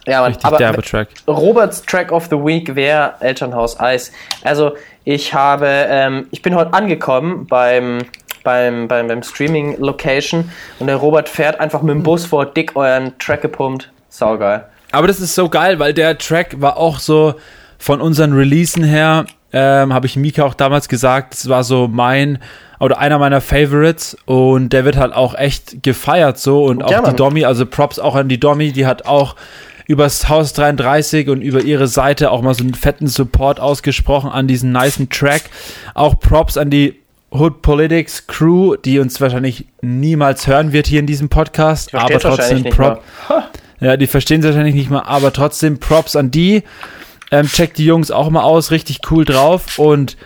Ja, Mann, Richtig aber derbe Track. Roberts Track of the Week wäre Elternhaus Eis. Also ich habe, ähm, ich bin heute angekommen beim, beim, beim, beim Streaming Location und der Robert fährt einfach mit dem Bus vor, dick euren Track gepumpt. Saugeil. Aber das ist so geil, weil der Track war auch so von unseren Releasen her, ähm, habe ich Mika auch damals gesagt, das war so mein oder einer meiner Favorites und der wird halt auch echt gefeiert so und auch Ja, die Mann. Domi, also Props auch an die Domi, die hat auch übers Haus 33 und über ihre Seite auch mal so einen fetten Support ausgesprochen an diesen nicen Track. Auch Props an die Hood Politics Crew, die uns wahrscheinlich niemals hören wird hier in diesem Podcast, aber trotzdem nicht Prop, ja, die verstehen es wahrscheinlich nicht mal, aber trotzdem Props an die. Ähm, checkt die Jungs auch mal aus, richtig cool drauf. Und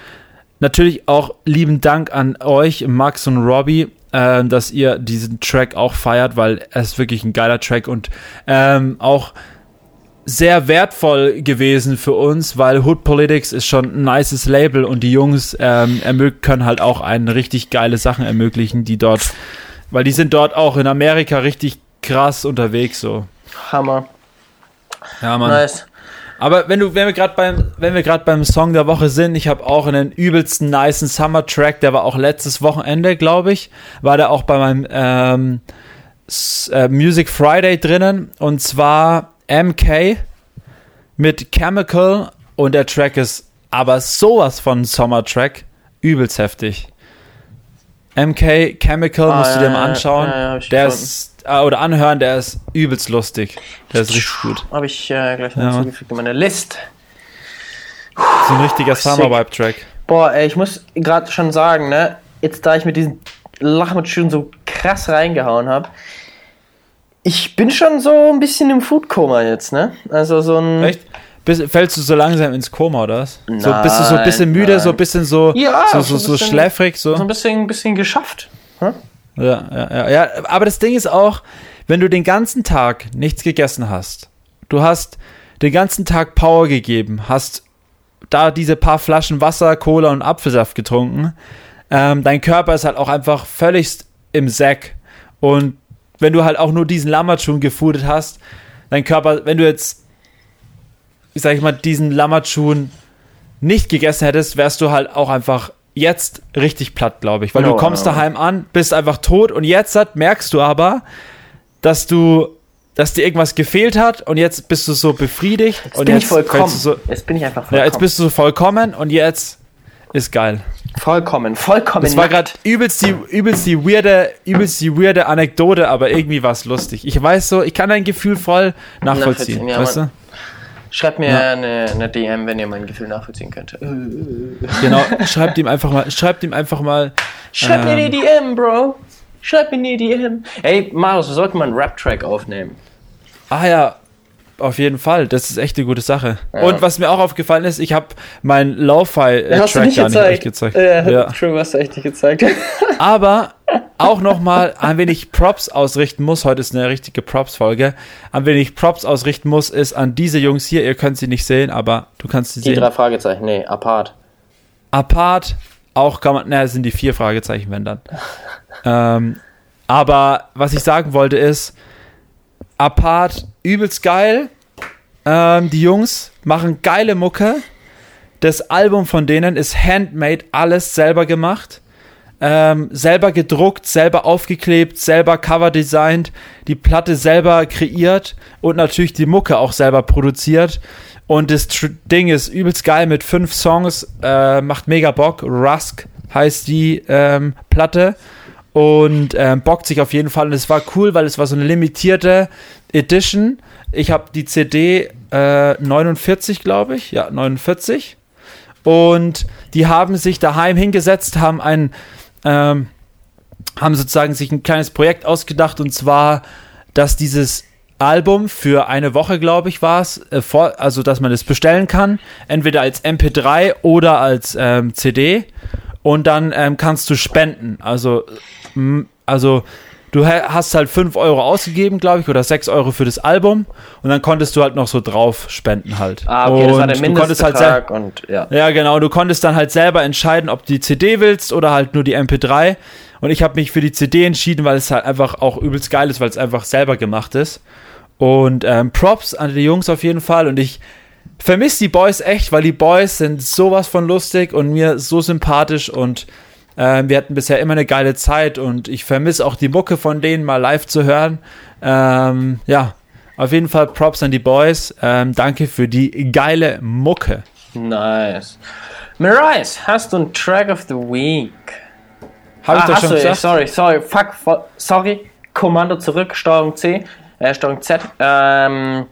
natürlich auch lieben Dank an euch, Max und Robbie, ähm, dass ihr diesen Track auch feiert, weil er ist wirklich ein geiler Track und ähm, auch sehr wertvoll gewesen für uns, weil Hood Politics ist schon ein nices Label und die Jungs ähm, können halt auch eine richtig geile Sachen ermöglichen, die dort, weil die sind dort auch in Amerika richtig krass unterwegs so. Hammer. Ja, Mann. Nice. Aber wenn du, wenn wir gerade beim, wenn wir gerade beim Song der Woche sind, ich habe auch einen übelsten nicen Summer Track, der war auch letztes Wochenende, glaube ich, war der auch bei meinem ähm, äh, Music Friday drinnen und zwar MK mit Chemical und der Track ist aber sowas von Summer Track, übelst heftig. MK Chemical Ah, musst du dir ja, mal anschauen. ja, ja, der ist äh, oder anhören, der ist übelst lustig. Der ist richtig gut. Habe ich äh, gleich noch Ja. hinzugefügt in meine List. So ein richtiger Summer Vibe Track. Boah, ey, ich muss gerade schon sagen, ne, jetzt da ich mit diesen Lachmatschuhen so krass reingehauen habe, ich bin schon so ein bisschen im Foodkoma jetzt, ne? Also so ein. Echt? Bis, fällst du so langsam ins Koma, oder was? so bist du so ein bisschen Nein, müde, nein. so ein bisschen so, Ja, so, so so, bisschen- schläfrig, so. So ein bisschen, ein bisschen geschafft. Hm? Ja, ja, ja, ja. Aber das Ding ist auch, wenn du den ganzen Tag nichts gegessen hast, du hast den ganzen Tag Power gegeben, hast da diese paar Flaschen Wasser, Cola und Apfelsaft getrunken, ähm, dein Körper ist halt auch einfach völlig im Sack. Und wenn du halt auch nur diesen Lammertschun gefudet hast, dein Körper, wenn du jetzt, ich sag ich mal, diesen Lammertschun nicht gegessen hättest, wärst du halt auch einfach jetzt richtig platt, glaube ich. Weil Ja, du kommst ja. daheim an, bist einfach tot und jetzt merkst du aber, dass du, dass dir irgendwas gefehlt hat und jetzt bist du so befriedigt Jetzt und bin jetzt ich vollkommen. so, jetzt bin ich einfach vollkommen. ja, jetzt bist du so vollkommen und jetzt ist geil. Vollkommen, vollkommen. Das war gerade übelst die, übelst die weirde, übelst die weirde Anekdote, aber irgendwie war es lustig. Ich weiß so, ich kann dein Gefühl voll nachvollziehen, ja, weißt du? Schreibt mir Ja. eine, eine DM, wenn ihr mein Gefühl nachvollziehen könnt. Genau, schreibt ihm einfach mal, schreibt ihm einfach mal. Schreibt mir Ähm. die DM, Bro. Schreibt mir die DM. Ey, Marius, wir sollten mal einen Rap-Track aufnehmen. Ah ja, auf jeden Fall, das ist echt eine gute Sache. Und was mir auch aufgefallen ist, ich habe meinen Lo-Fi-Track du gar nicht gezeigt? Äh, Ja. True, hast du echt nicht gezeigt. Aber auch nochmal, an wen ich Props ausrichten muss, heute ist eine richtige Props-Folge, an wen ich Props ausrichten muss, ist an diese Jungs hier, ihr könnt sie nicht sehen, aber du kannst sie Die sehen. drei Fragezeichen, nee, apart. Apart, auch kann man, naja, sind die vier Fragezeichen, wenn dann. ähm, aber was ich sagen wollte ist, Apart, übelst geil. Ähm, die Jungs machen geile Mucke. Das Album von denen ist handmade, alles selber gemacht. Ähm, selber gedruckt, selber aufgeklebt, selber Cover designt, die Platte selber kreiert und natürlich die Mucke auch selber produziert. Und das Tr Ding ist übelst geil mit fünf Songs, äh, macht mega Bock. Rusk heißt die ähm, Platte und ähm, bockt sich auf jeden Fall. Und es war cool, weil es war so eine limitierte Edition. Ich habe die CD äh, 49, glaube ich. Ja, 49. Und die haben sich daheim hingesetzt, haben ein, ähm, haben sozusagen sich ein kleines Projekt ausgedacht und zwar, dass dieses Album für eine Woche, glaube ich, war es, äh, also dass man es bestellen kann, entweder als MP3 oder als ähm, CD und dann ähm, kannst du spenden. Also, also du ha- hast halt 5 Euro ausgegeben, glaube ich, oder 6 Euro für das Album und dann konntest du halt noch so drauf spenden halt. Ah, okay, das war der Und konntest halt Mindestbetrag und ja. ja, genau. Du konntest dann halt selber entscheiden, ob du die CD willst oder halt nur die MP3. Und ich habe mich für die CD entschieden, weil es halt einfach auch übelst geil ist, weil es einfach selber gemacht ist. Und ähm, Props an die Jungs auf jeden Fall. Und ich vermisse die Boys echt, weil die Boys sind sowas von lustig und mir so sympathisch und ähm, wir hatten bisher immer eine geile Zeit und ich vermisse auch die Mucke von denen mal live zu hören. Ähm, ja, auf jeden Fall Props an die Boys. Ähm, danke für die geile Mucke. Nice. Mirais, hast du einen Track of the Week? Ich ah, doch hast schon du, gesagt? sorry, sorry, fuck, sorry. Kommando zurück, Steuerung C, äh, Steuerung Z. Ähm,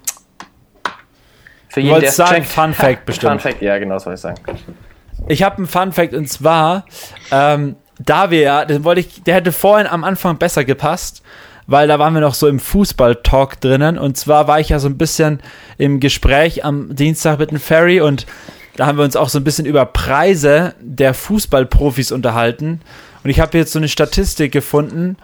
für jeden, wolltest der's sagen, checkt. Fun Fact bestimmt. Fun Fact, ja, genau, wollte ich sagen. Ich habe einen Fun Fact und zwar, ähm, da wir ja, den wollte ich, der hätte vorhin am Anfang besser gepasst, weil da waren wir noch so im Fußball-Talk drinnen und zwar war ich ja so ein bisschen im Gespräch am Dienstag mit dem Ferry und da haben wir uns auch so ein bisschen über Preise der Fußballprofis unterhalten und ich habe jetzt so eine Statistik gefunden,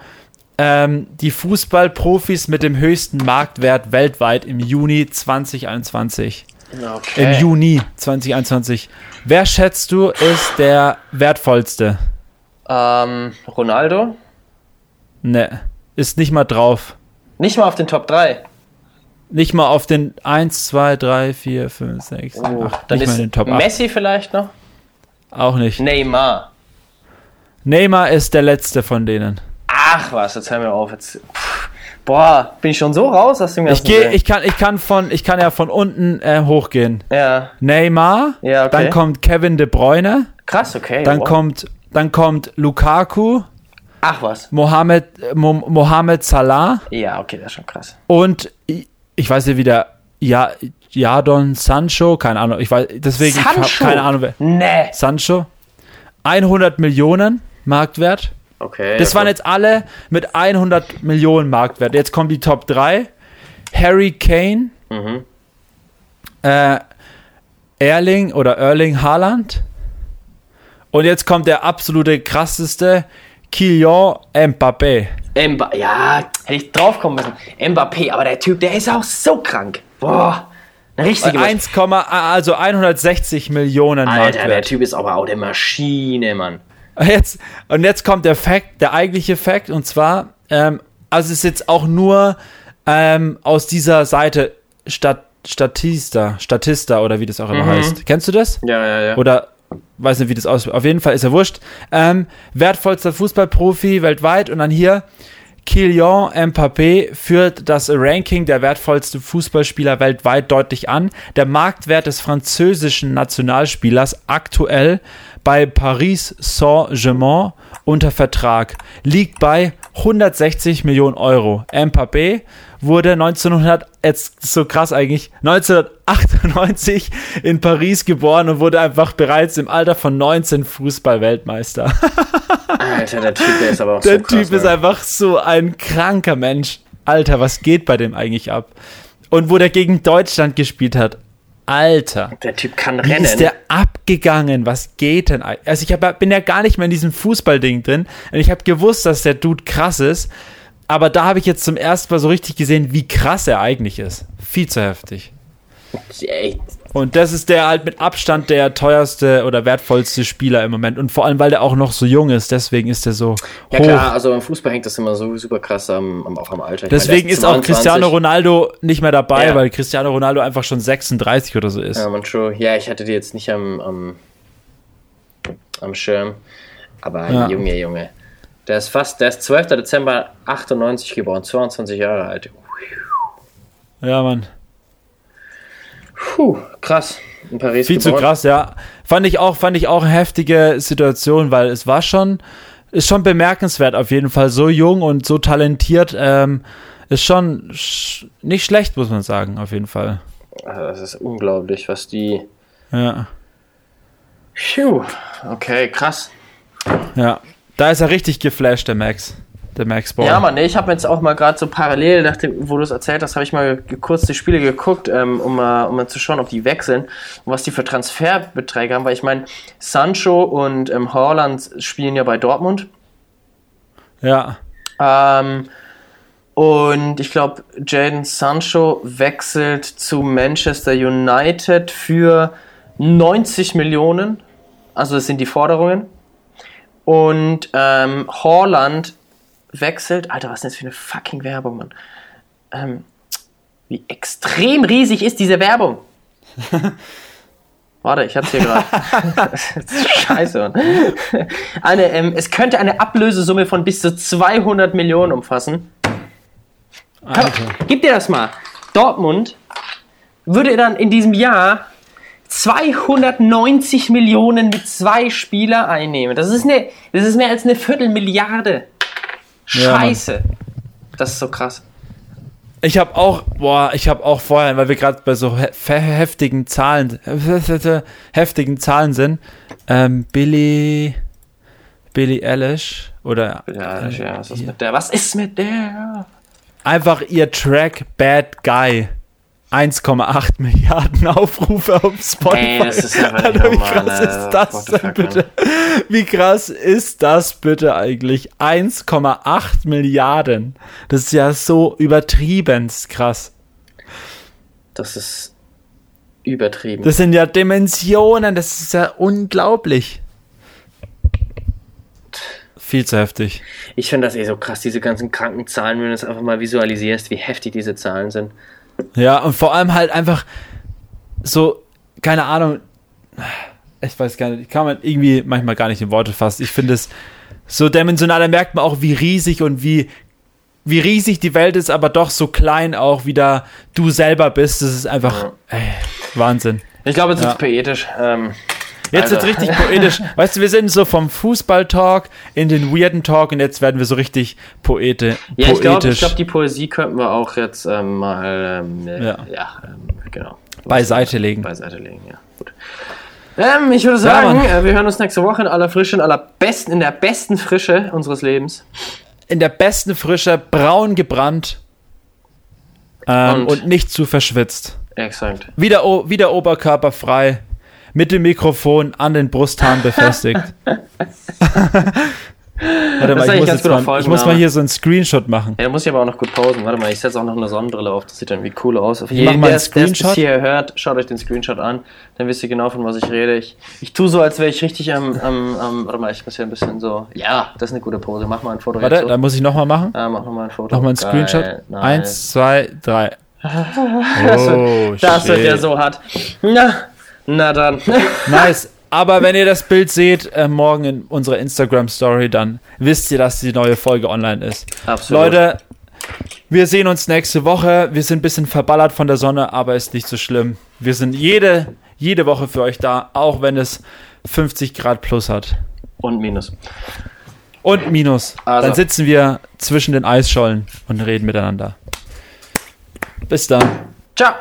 ähm, die Fußballprofis mit dem höchsten Marktwert weltweit im Juni 2021. Okay. Im Juni 2021. Wer schätzt du ist der wertvollste? Ähm, Ronaldo? Ne, ist nicht mal drauf. Nicht mal auf den Top 3. Nicht mal auf den 1, 2, 3, 4, 5, 6, 7, Oh, 8. dann Nicht mal ist in den Top 8. Messi vielleicht noch? Auch nicht. Neymar. Neymar ist der letzte von denen. Ach was, jetzt hör mir auf. Jetzt, boah, bin ich schon so raus aus dem Ich ganzen gehe, Ding? ich kann, ich kann von, ich kann ja von unten äh, hochgehen. Ja, Neymar, Ja, okay. dann kommt Kevin De Bruyne, krass, okay. dann wow. kommt, dann kommt Lukaku, Ach was. Mohamed, Mo, Mohamed Salah Ja, okay, das ist schon krass. und ich, ich weiß nicht wie der ja, Jadon Sancho, keine Ahnung, ich weiß, deswegen ich habe keine Ahnung wer. Nee. Sancho, 100 Millionen Marktwert. Okay. Das waren jetzt alle mit 100 Millionen Marktwert. Jetzt kommen die Top 3. Harry Kane, Mhm. äh, Erling oder Erling Haaland. Und jetzt kommt der absolute krasseste, Kylian Mbappé. Mba ja, hätte ich drauf kommen müssen. Mbappé, aber der Typ, der ist auch so krank. Boah. Eine richtige 1, also 160 Millionen Alter, der Marktwert. Typ ist aber auch eine Maschine, Mann. Jetzt, und jetzt kommt der Fact, der eigentliche Fact, und zwar, ähm, also es ist jetzt auch nur ähm, aus dieser Seite Stat Statista, Statista oder wie das auch immer heißt. Kennst du das? Ja, ja, ja. Oder weiß nicht, wie das aussieht. Auf jeden Fall ist er wurscht. Ähm, wertvollster Fußballprofi weltweit und dann hier Kylian Mbappé führt das Ranking der wertvollsten Fußballspieler weltweit deutlich an. Der Marktwert des französischen Nationalspielers aktuell bei Paris Saint-Germain unter Vertrag liegt bei 160 Millionen Euro. Mbappé wurde 1900, jetzt so krass eigentlich, 1998 in Paris geboren und wurde einfach bereits im Alter von 19 Fußball-Weltmeister. Alter, der Typ, der ist aber auch Der so krass. Typ ist ne? einfach so ein kranker Mensch. Alter, was geht bei dem eigentlich ab? Und wo der gegen Deutschland gespielt hat. Alter. Der Typ kann rennen. ist der abgegangen? Was geht denn? Also ich hab, bin ja gar nicht mehr in diesem Fußballding drin. Und ich habe gewusst, dass der Dude krass ist. Aber da habe ich jetzt zum ersten Mal so richtig gesehen, wie krass er eigentlich ist. Viel zu heftig. Ey, Und das ist der halt mit Abstand der teuerste oder wertvollste Spieler im Moment. Und vor allem, weil der auch noch so jung ist, deswegen ist er so ja hoch. klar, also im Fußball hängt das immer so super krass am, am, auch am Alter. Ich meine, Deswegen der ist auch 22. Cristiano Ronaldo nicht mehr dabei, Ja. weil Cristiano Ronaldo einfach schon 36 oder so ist. Ja, man schon. Ja, ich hatte die jetzt nicht am, am, am Schirm. Aber Ja. Junge, Junge. Der ist fast, der ist 12. Dezember 98 geboren, 22 Jahre alt. Ja, Mann. Puh, krass. In Paris Viel zu geboren. krass, ja. Fand ich auch, fand ich auch eine heftige Situation, weil es war schon, ist schon bemerkenswert auf jeden Fall. So jung und so talentiert, ähm, ist schon sch nicht schlecht, muss man sagen, auf jeden Fall. Also das ist unglaublich, was die. Ja. Puh. Okay, krass. Ja. Da ist er richtig geflasht, der Max. Der Max Ball. Ja, Mann, nee, ich habe jetzt auch mal gerade so parallel, nachdem, wo du es erzählt hast, habe ich mal kurz die Spiele geguckt, ähm, um, mal, um mal zu schauen, ob die wechseln und was die für Transferbeträge haben, weil ich meine, Sancho und ähm, Haaland spielen ja bei Dortmund. Ja. Ähm, und ich glaube, Jaden Sancho wechselt zu Manchester United für 90 Millionen. Also das sind die Forderungen. Und ähm, Horland wechselt. Alter, was ist das für eine fucking Werbung, Mann? Ähm, wie extrem riesig ist diese Werbung? Warte, ich hab's hier gerade. Scheiße, Mann. Eine, ähm, es könnte eine Ablösesumme von bis zu 200 Millionen umfassen. Komm, gib dir das mal. Dortmund würde dann in diesem Jahr 290 Millionen mit zwei Spieler einnehmen. Das ist, eine, das ist mehr als eine Viertelmilliarde. Scheiße. das ist so krass. Ich habe auch, boah, ich habe auch vorher, weil wir gerade bei so he heftigen Zahlen, heftigen Zahlen sind, ähm, Billy, Billy Eilish oder ja, äh, ja, was ist mit der? Was ist mit der? Einfach ihr Track Bad Guy. 1,8 Milliarden Aufrufe auf Spotify. Ey, das ist ja Alter, wie krass ist das denn bitte? Wie krass ist das bitte eigentlich? 1,8 Milliarden. Das ist ja so übertriebenst krass. Das ist übertrieben. Das sind ja Dimensionen, das ist ja unglaublich. Viel zu heftig. Ich finde das eh so krass, diese ganzen Krankenzahlen, wenn du es einfach mal visualisierst, wie heftig diese Zahlen sind. Ja, und vor allem halt einfach so, keine Ahnung, ich weiß gar nicht, kann man irgendwie manchmal gar nicht in Worte fassen. Ich finde es so dimensional, da merkt man auch, wie riesig und wie, wie riesig die Welt ist, aber doch so klein auch, wie da du selber bist. Das ist einfach ja. ey, Wahnsinn. Ich glaube, es ja. ist poetisch. Ähm, Jetzt wird richtig poetisch. Weißt du, wir sind so vom Fußball-Talk in den weirden Talk und jetzt werden wir so richtig Poete, ja, poetisch. ich glaube, glaub, die Poesie könnten wir auch jetzt ähm, mal ähm, ja, ja ähm, genau. beiseite legen. Beiseite legen, ja. Gut. Ähm, ich würde sagen, ja, äh, wir hören uns nächste Woche in aller Frische, in aller besten, in der besten Frische unseres Lebens. In der besten Frische, braun gebrannt ähm, und, und, nicht zu verschwitzt. Exakt. Wieder, wieder oberkörperfrei mit dem Mikrofon an den Brusthaaren befestigt. Warte mal, ich, muss, jetzt mal, ich muss mal hier so einen Screenshot machen. Ja, da muss ich aber auch noch gut pausen. Warte mal, ich setze auch noch eine Sonnenbrille auf. Das sieht dann wie cool aus. Auf jeden Fall, der es hier hört, schaut euch den Screenshot an. Dann wisst ihr genau, von was ich rede. Ich, ich tue so, als wäre ich richtig am, am, am, Warte mal, ich muss hier ein bisschen so... Ja, das ist eine gute Pose. Mach mal ein Foto. Warte, da muss ich nochmal machen. Ja, mach nochmal ein Foto. Nochmal ein Screenshot. Geil, Eins, zwei, drei. das, oh, wird, das wird ja so hart. Na, na dann. nice. Aber wenn ihr das Bild seht, äh, morgen in unserer Instagram-Story, dann wisst ihr, dass die neue Folge online ist. Absolut. Leute, wir sehen uns nächste Woche. Wir sind ein bisschen verballert von der Sonne, aber ist nicht so schlimm. Wir sind jede, jede Woche für euch da, auch wenn es 50 Grad plus hat. Und minus. Und minus. Also. Dann sitzen wir zwischen den Eisschollen und reden miteinander. Bis dann. Ciao.